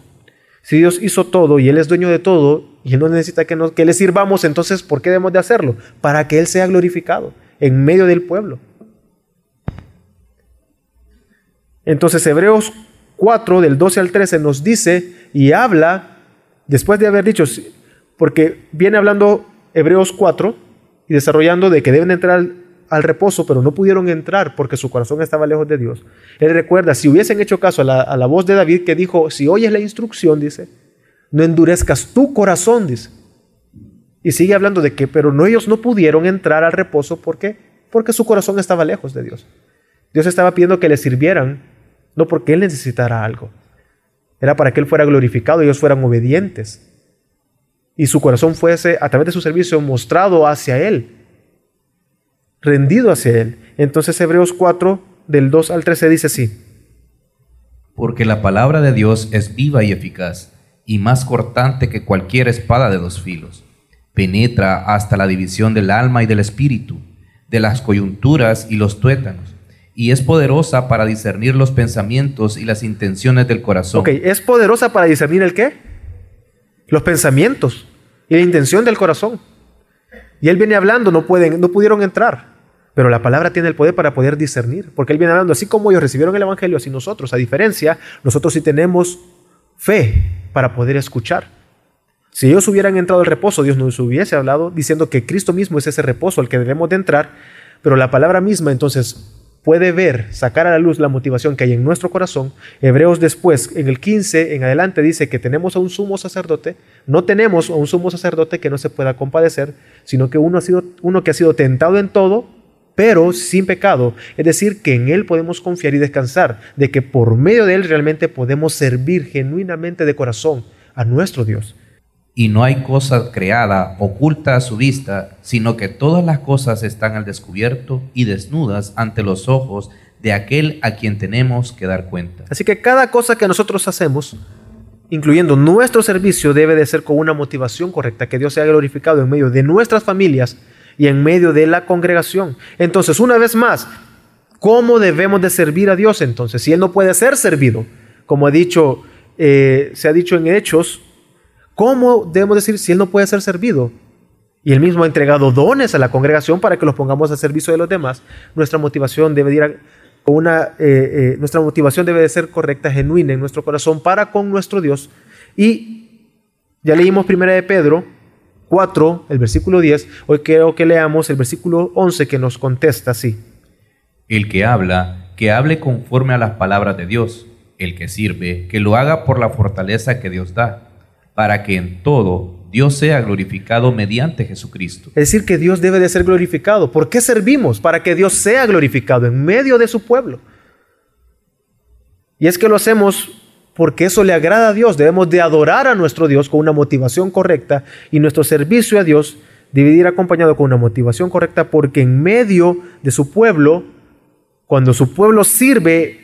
Speaker 1: si Dios hizo todo y Él es dueño de todo y Él no necesita que, que le sirvamos, entonces ¿por qué debemos de hacerlo? Para que Él sea glorificado en medio del pueblo. Entonces Hebreos 4 del 12 al 13 nos dice y habla, después de haber dicho, porque viene hablando Hebreos 4 y desarrollando de que deben entrar al reposo, pero no pudieron entrar porque su corazón estaba lejos de Dios. Él recuerda, si hubiesen hecho caso a la, voz de David que dijo, si oyes la instrucción, dice, no endurezcas tu corazón, dice. Y sigue hablando de que, pero no, ellos no pudieron entrar al reposo, ¿por qué? Porque su corazón estaba lejos de Dios. Dios estaba pidiendo que le sirvieran, no porque Él necesitara algo. Era para que Él fuera glorificado ellos fueran obedientes. Y su corazón fuese, a través de su servicio, mostrado hacia Él rendido hacia Él. Entonces Hebreos 4, del 2 al 13 dice así.
Speaker 2: Porque la palabra de Dios es viva y eficaz, y más cortante que cualquier espada de dos filos. Penetra hasta la división del alma y del espíritu, de las coyunturas y los tuétanos, y es poderosa para discernir los pensamientos y las intenciones del corazón.
Speaker 1: Ok, ¿es poderosa para discernir el qué? Los pensamientos y la intención del corazón. Y él viene hablando, no, pueden, no pudieron entrar. Pero la palabra tiene el poder para poder discernir, porque Él viene hablando, así como ellos recibieron el Evangelio, así nosotros, a diferencia, nosotros sí tenemos fe para poder escuchar. Si ellos hubieran entrado al reposo, Dios nos hubiese hablado diciendo que Cristo mismo es ese reposo al que debemos de entrar, pero la palabra misma entonces puede ver, sacar a la luz la motivación que hay en nuestro corazón. Hebreos después, en el 15 en adelante, dice que tenemos a un sumo sacerdote, no tenemos a un sumo sacerdote que no se pueda compadecer, sino que uno, ha sido, uno que ha sido tentado en todo, pero sin pecado. Es decir, que en Él podemos confiar y descansar, de que por medio de Él realmente podemos servir genuinamente de corazón a nuestro Dios.
Speaker 2: Y no hay cosa creada oculta a su vista, sino que todas las cosas están al descubierto y desnudas ante los ojos de aquel a quien tenemos que dar cuenta.
Speaker 1: Así que cada cosa que nosotros hacemos, incluyendo nuestro servicio, debe de ser con una motivación correcta, que Dios sea glorificado en medio de nuestras familias y en medio de la congregación. Entonces, una vez más, ¿cómo debemos de servir a Dios entonces? Si Él no puede ser servido, como ha dicho, eh, se ha dicho en Hechos, ¿cómo debemos decir si Él no puede ser servido? Y Él mismo ha entregado dones a la congregación para que los pongamos a servicio de los demás. Nuestra motivación debe ir con una, eh, eh, nuestra motivación debe de ser correcta, genuina en nuestro corazón para con nuestro Dios. Y ya leímos primera de Pedro, 4, el versículo 10, hoy quiero que leamos el versículo 11 que nos contesta así.
Speaker 2: El que habla, que hable conforme a las palabras de Dios. El que sirve, que lo haga por la fortaleza que Dios da, para que en todo Dios sea glorificado mediante Jesucristo.
Speaker 1: Es decir, que Dios debe de ser glorificado. ¿Por qué servimos? Para que Dios sea glorificado en medio de su pueblo. Y es que lo hacemos porque eso le agrada a Dios. Debemos de adorar a nuestro Dios con una motivación correcta y nuestro servicio a Dios debe ir acompañado con una motivación correcta porque en medio de su pueblo, cuando su pueblo sirve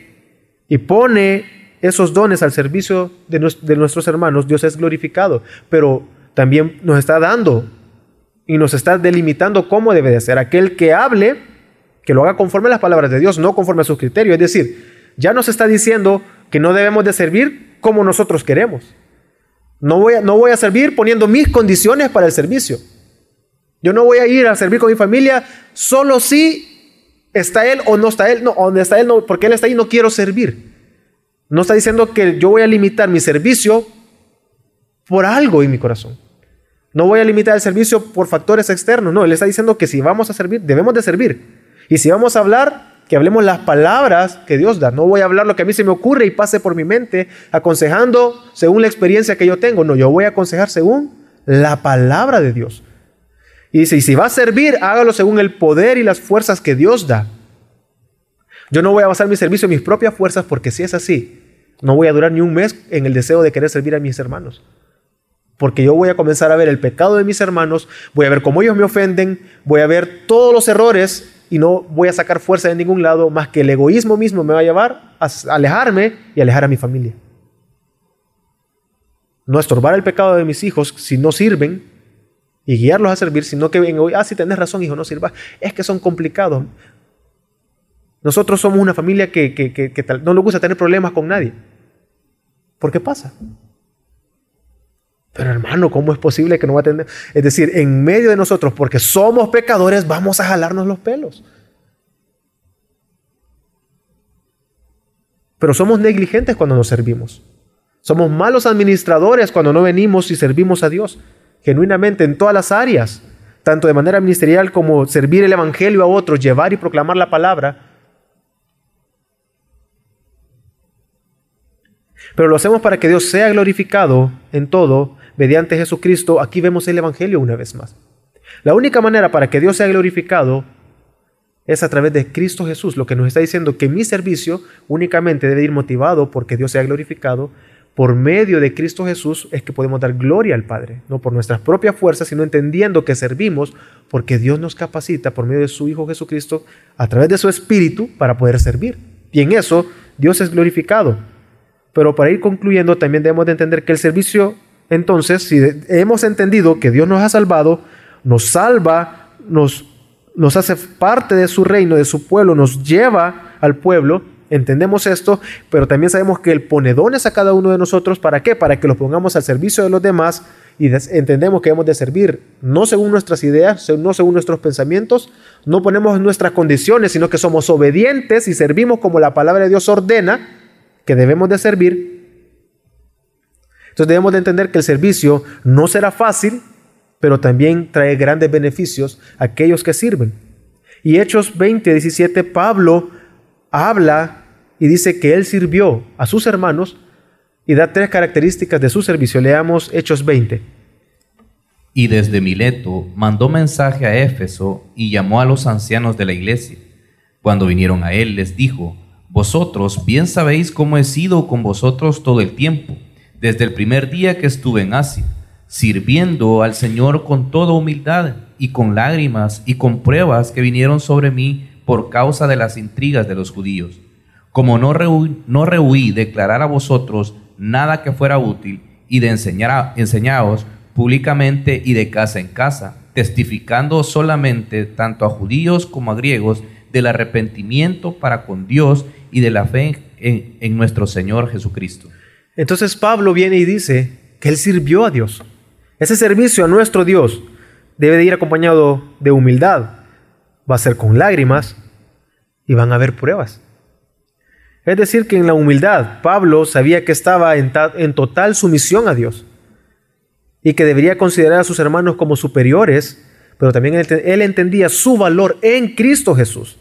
Speaker 1: y pone esos dones al servicio de, nuestros hermanos, Dios es glorificado, pero también nos está dando y nos está delimitando cómo debe de ser. Aquel que hable, que lo haga conforme a las palabras de Dios, no conforme a sus criterios. Es decir, ya nos está diciendo que no debemos de servir como nosotros queremos. No voy, a, no voy a servir poniendo mis condiciones para el servicio. Yo no voy a ir a servir con mi familia solo si está él o no está él. No, donde está él, no, porque él está ahí, no quiero servir. No está diciendo que yo voy a limitar mi servicio por algo en mi corazón. No voy a limitar el servicio por factores externos. No, él está diciendo que si vamos a servir, debemos de servir. Y si vamos a hablar, que hablemos las palabras que Dios da. No voy a hablar lo que a mí se me ocurre y pase por mi mente aconsejando según la experiencia que yo tengo. No, yo voy a aconsejar según la palabra de Dios. Y dice, y si va a servir, hágalo según el poder y las fuerzas que Dios da. Yo no voy a basar mi servicio en mis propias fuerzas porque si es así, No voy a durar ni un mes en el deseo de querer servir a mis hermanos. Porque yo voy a comenzar a ver el pecado de mis hermanos, voy a ver cómo ellos me ofenden, voy a ver todos los errores y no voy a sacar fuerza de ningún lado más que el egoísmo mismo me va a llevar a alejarme y alejar a mi familia. No estorbar el pecado de mis hijos si no sirven y guiarlos a servir, sino que vengo, ah, si tenés razón, hijo, no sirvas. Es que son complicados. Nosotros somos una familia que, que no nos gusta tener problemas con nadie. ¿Por qué pasa? Pero hermano, ¿cómo es posible que no va a tener? Es decir, en medio de nosotros, porque somos pecadores, vamos a jalarnos los pelos. Pero somos negligentes cuando nos servimos. Somos malos administradores cuando no venimos y servimos a Dios, genuinamente en todas las áreas, tanto de manera ministerial como servir el Evangelio a otros, llevar y proclamar la palabra. Pero lo hacemos para que Dios sea glorificado en todo mediante Jesucristo, aquí vemos el Evangelio una vez más. La única manera para que Dios sea glorificado es a través de Cristo Jesús, lo que nos está diciendo que mi servicio únicamente debe ir motivado porque Dios sea glorificado. Por medio de Cristo Jesús es que podemos dar gloria al Padre, no por nuestras propias fuerzas, sino entendiendo que servimos porque Dios nos capacita por medio de su Hijo Jesucristo a través de su Espíritu para poder servir. Y en eso Dios es glorificado. Pero para ir concluyendo, también debemos de entender que el servicio entonces, si hemos entendido que Dios nos ha salvado, nos salva, nos, hace parte de su reino, de su pueblo, nos lleva al pueblo, entendemos esto, pero también sabemos que Él pone dones a cada uno de nosotros, ¿para qué? Para que los pongamos al servicio de los demás y entendemos que hemos de servir no según nuestras ideas, no según nuestros pensamientos, no ponemos nuestras condiciones, sino que somos obedientes y servimos como la palabra de Dios ordena que debemos de servir entonces debemos de entender que el servicio no será fácil, pero también trae grandes beneficios a aquellos que sirven. Y Hechos 20, 17, Pablo habla y dice que él sirvió a sus hermanos y da tres características de su servicio. Leamos Hechos 20.
Speaker 2: Y desde Mileto mandó mensaje a Éfeso y llamó a los ancianos de la iglesia. Cuando vinieron a él les dijo, Vosotros bien sabéis cómo he sido con vosotros todo el tiempo desde el primer día que estuve en Asia, sirviendo al Señor con toda humildad y con lágrimas y con pruebas que vinieron sobre mí por causa de las intrigas de los judíos. Como no, rehuí, no rehuí declarar a vosotros nada que fuera útil y de enseñar a, públicamente y de casa en casa, testificando solamente tanto a judíos como a griegos del arrepentimiento para con Dios y de la fe en, nuestro Señor Jesucristo.
Speaker 1: Entonces Pablo viene y dice que él sirvió a Dios. Ese servicio a nuestro Dios debe de ir acompañado de humildad. Va a ser con lágrimas y van a haber pruebas. Es decir, que en la humildad Pablo sabía que estaba en, en total sumisión a Dios y que debería considerar a sus hermanos como superiores, pero también él, él entendía su valor en Cristo Jesús,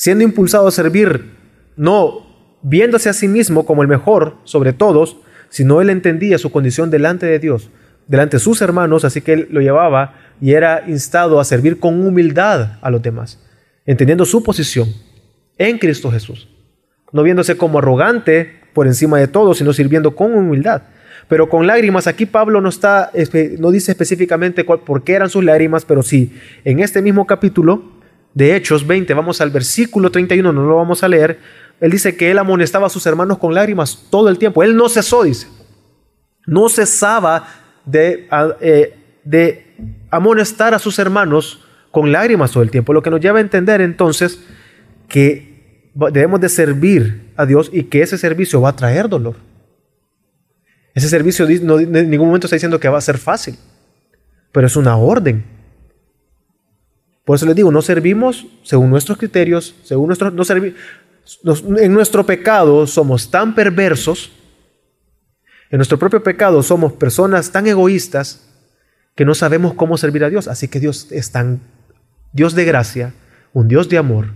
Speaker 1: siendo impulsado a servir no viéndose a sí mismo como el mejor sobre todos, sino él entendía su condición delante de Dios, delante de sus hermanos, así que él lo llevaba y era instado a servir con humildad a los demás, entendiendo su posición en Cristo Jesús, no viéndose como arrogante por encima de todo, sino sirviendo con humildad. Pero con lágrimas, aquí Pablo no, está, no dice específicamente por qué eran sus lágrimas, pero sí, en este mismo capítulo de Hechos 20, vamos al versículo 31, no lo vamos a leer, él dice que él amonestaba a sus hermanos con lágrimas todo el tiempo. Él no cesó, dice. No cesaba de, eh, amonestar a sus hermanos con lágrimas todo el tiempo. Lo que nos lleva a entender entonces que debemos de servir a Dios y que ese servicio va a traer dolor. Ese servicio no, en ningún momento está diciendo que va a ser fácil, pero es una orden. Por eso les digo, no servimos según nuestros criterios, según nuestros, no, en nuestro pecado somos tan perversos, en nuestro propio pecado somos personas tan egoístas que no sabemos cómo servir a Dios. Así que Dios es tan Dios de gracia, un Dios de amor,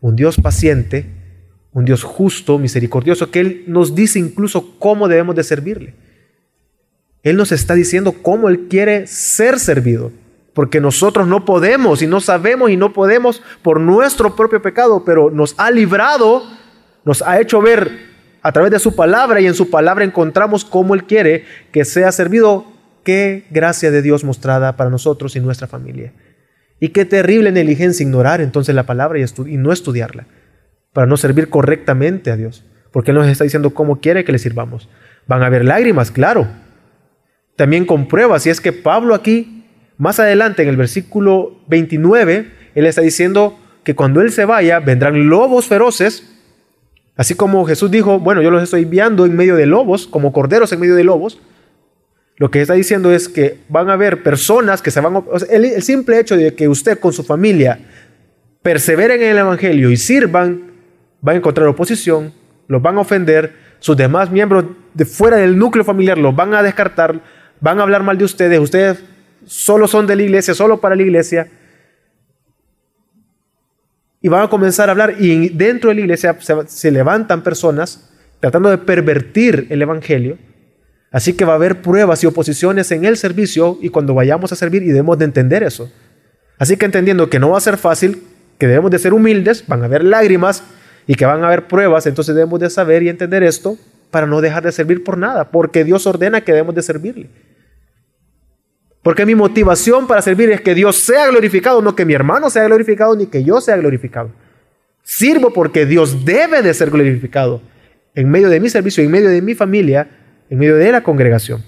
Speaker 1: un Dios paciente, un Dios justo, misericordioso, que Él nos dice incluso cómo debemos de servirle. Él nos está diciendo cómo Él quiere ser servido porque nosotros no podemos y no sabemos y no podemos por nuestro propio pecado, pero nos ha librado, nos ha hecho ver a través de su palabra y en su palabra encontramos cómo Él quiere que sea servido. Qué gracia de Dios mostrada para nosotros y nuestra familia. Y qué terrible negligencia ignorar entonces la palabra y, y no estudiarla para no servir correctamente a Dios. Porque Él nos está diciendo cómo quiere que le sirvamos. Van a haber lágrimas, claro. También con pruebas. Y es que Pablo aquí, más adelante en el versículo 29, Él está diciendo que cuando Él se vaya, vendrán lobos feroces. Así como Jesús dijo, bueno, yo los estoy enviando en medio de lobos, como corderos en medio de lobos. Lo que está diciendo es que van a haber personas que se van a... el, el simple hecho de que usted con su familia perseveren en el Evangelio y sirvan, va a encontrar oposición, los van a ofender, sus demás miembros de fuera del núcleo familiar los van a descartar, van a hablar mal de ustedes, ustedes solo son de la iglesia, solo para la iglesia. Y van a comenzar a hablar y dentro de la iglesia se, levantan personas tratando de pervertir el Evangelio. Así que va a haber pruebas y oposiciones en el servicio y cuando vayamos a servir y debemos de entender eso. Así que entendiendo que no va a ser fácil, que debemos de ser humildes, van a haber lágrimas, y que van a haber pruebas, entonces debemos de saber y entender esto para no dejar de servir por nada, porque Dios ordena que debemos de servirle. Porque mi motivación para servir es que Dios sea glorificado, no que mi hermano sea glorificado ni que yo sea glorificado. Sirvo porque Dios debe de ser glorificado en medio de mi servicio, en medio de mi familia, en medio de la congregación.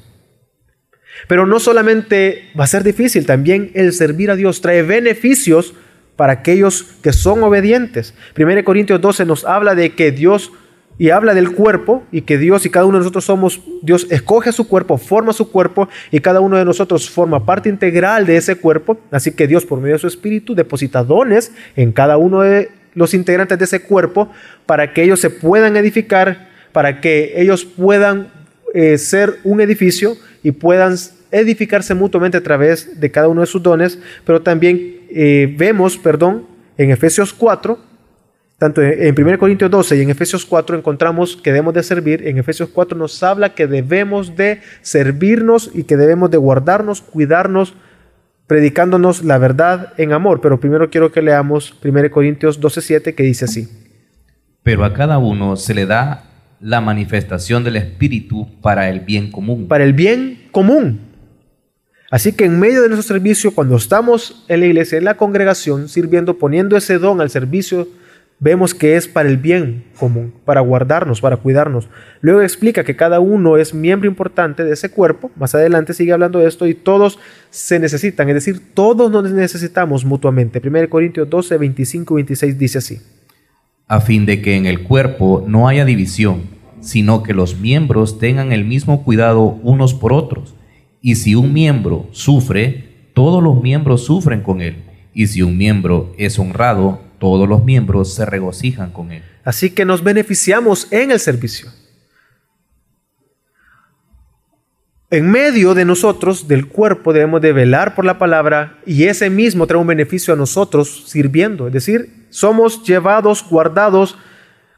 Speaker 1: Pero no solamente va a ser difícil, también el servir a Dios trae beneficios para aquellos que son obedientes. 1 Corintios 12 nos habla de que Dios y habla del cuerpo y que Dios y cada uno de nosotros somos, Dios escoge su cuerpo, forma su cuerpo y cada uno de nosotros forma parte integral de ese cuerpo. Así que Dios por medio de su espíritu deposita dones en cada uno de los integrantes de ese cuerpo para que ellos se puedan edificar, para que ellos puedan eh, ser un edificio y puedan edificarse mutuamente a través de cada uno de sus dones, pero también eh, vemos, perdón, en Efesios 4, tanto en 1 Corintios 12 y en Efesios 4 encontramos que debemos de servir. En Efesios 4 nos habla que debemos de servirnos y que debemos de guardarnos, cuidarnos, predicándonos la verdad en amor. Pero primero quiero que leamos 1 Corintios 12, 7 que dice así.
Speaker 2: Pero a cada uno se le da la manifestación del Espíritu para el bien común.
Speaker 1: Para el bien común. Así que en medio de nuestro servicio, cuando estamos en la iglesia, en la congregación, sirviendo, poniendo ese don al servicio, vemos que es para el bien común, para guardarnos, para cuidarnos. Luego explica que cada uno es miembro importante de ese cuerpo. Más adelante sigue hablando de esto y todos se necesitan, es decir, todos nos necesitamos mutuamente. 1 Corintios 12, 25 y 26 dice así.
Speaker 2: A fin de que en el cuerpo no haya división, sino que los miembros tengan el mismo cuidado unos por otros. Y si un miembro sufre, todos los miembros sufren con él. Y si un miembro es honrado, todos los miembros se regocijan con él.
Speaker 1: Así que nos beneficiamos en el servicio. En medio de nosotros, del cuerpo, debemos de velar por la palabra y ese mismo trae un beneficio a nosotros sirviendo. Es decir, somos llevados, guardados,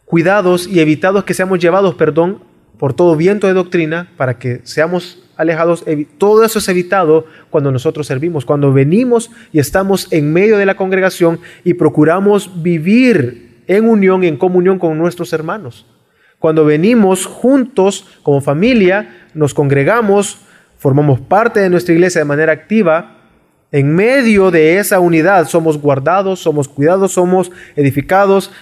Speaker 1: cuidados y evitados que seamos llevados, perdón, por todo viento de doctrina para que seamos alejados, todo eso es evitado cuando nosotros servimos, cuando venimos y estamos en medio de la congregación y procuramos vivir en unión y en comunión con nuestros hermanos. Cuando venimos juntos como familia, nos congregamos, formamos parte de nuestra iglesia de manera activa, en medio de esa unidad somos guardados, somos cuidados, somos edificados.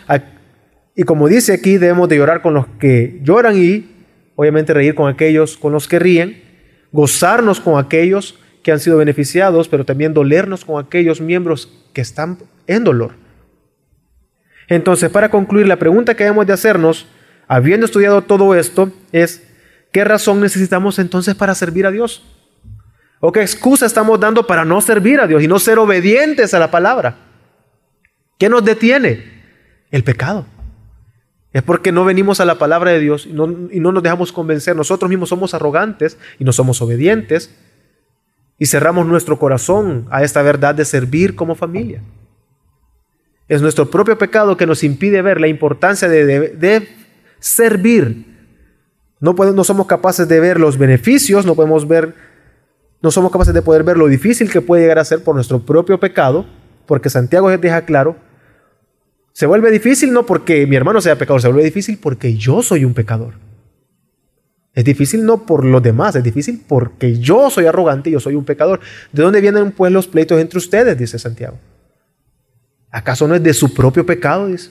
Speaker 1: Y como dice aquí, debemos de llorar con los que lloran y obviamente reír con aquellos con los que ríen gozarnos con aquellos que han sido beneficiados, pero también dolernos con aquellos miembros que están en dolor. Entonces, para concluir, la pregunta que debemos de hacernos, habiendo estudiado todo esto, es, ¿qué razón necesitamos entonces para servir a Dios? ¿O qué excusa estamos dando para no servir a Dios y no ser obedientes a la palabra? ¿Qué nos detiene? El pecado. Es porque no venimos a la palabra de Dios y no, nos dejamos convencer. Nosotros mismos somos arrogantes y no somos obedientes y cerramos nuestro corazón a esta verdad de servir como familia. Es nuestro propio pecado que nos impide ver la importancia de, servir. No, podemos, no somos capaces de ver los beneficios, no podemos ver, no somos capaces de poder ver lo difícil que puede llegar a ser por nuestro propio pecado, porque Santiago deja claro Se vuelve difícil no porque mi hermano sea pecador, se vuelve difícil porque yo soy un pecador. Es difícil no por los demás, es difícil porque yo soy arrogante y yo soy un pecador. ¿De dónde vienen pues los pleitos entre ustedes? Dice Santiago. ¿Acaso no es de su propio pecado? Dice.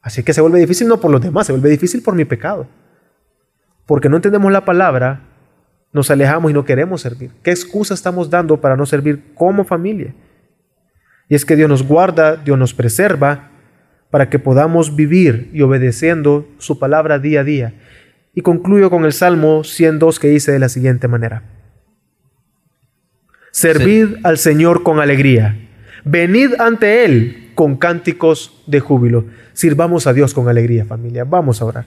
Speaker 1: Así que se vuelve difícil no por los demás, se vuelve difícil por mi pecado. Porque no entendemos la palabra, nos alejamos y no queremos servir. ¿Qué excusa estamos dando para no servir como familia? Y es que Dios nos guarda, Dios nos preserva para que podamos vivir y obedeciendo su palabra día a día. Y concluyo con el Salmo 102 que dice de la siguiente manera. Servid al Señor con alegría. Venid ante Él con cánticos de júbilo. Sirvamos a Dios con alegría, familia. Vamos a orar.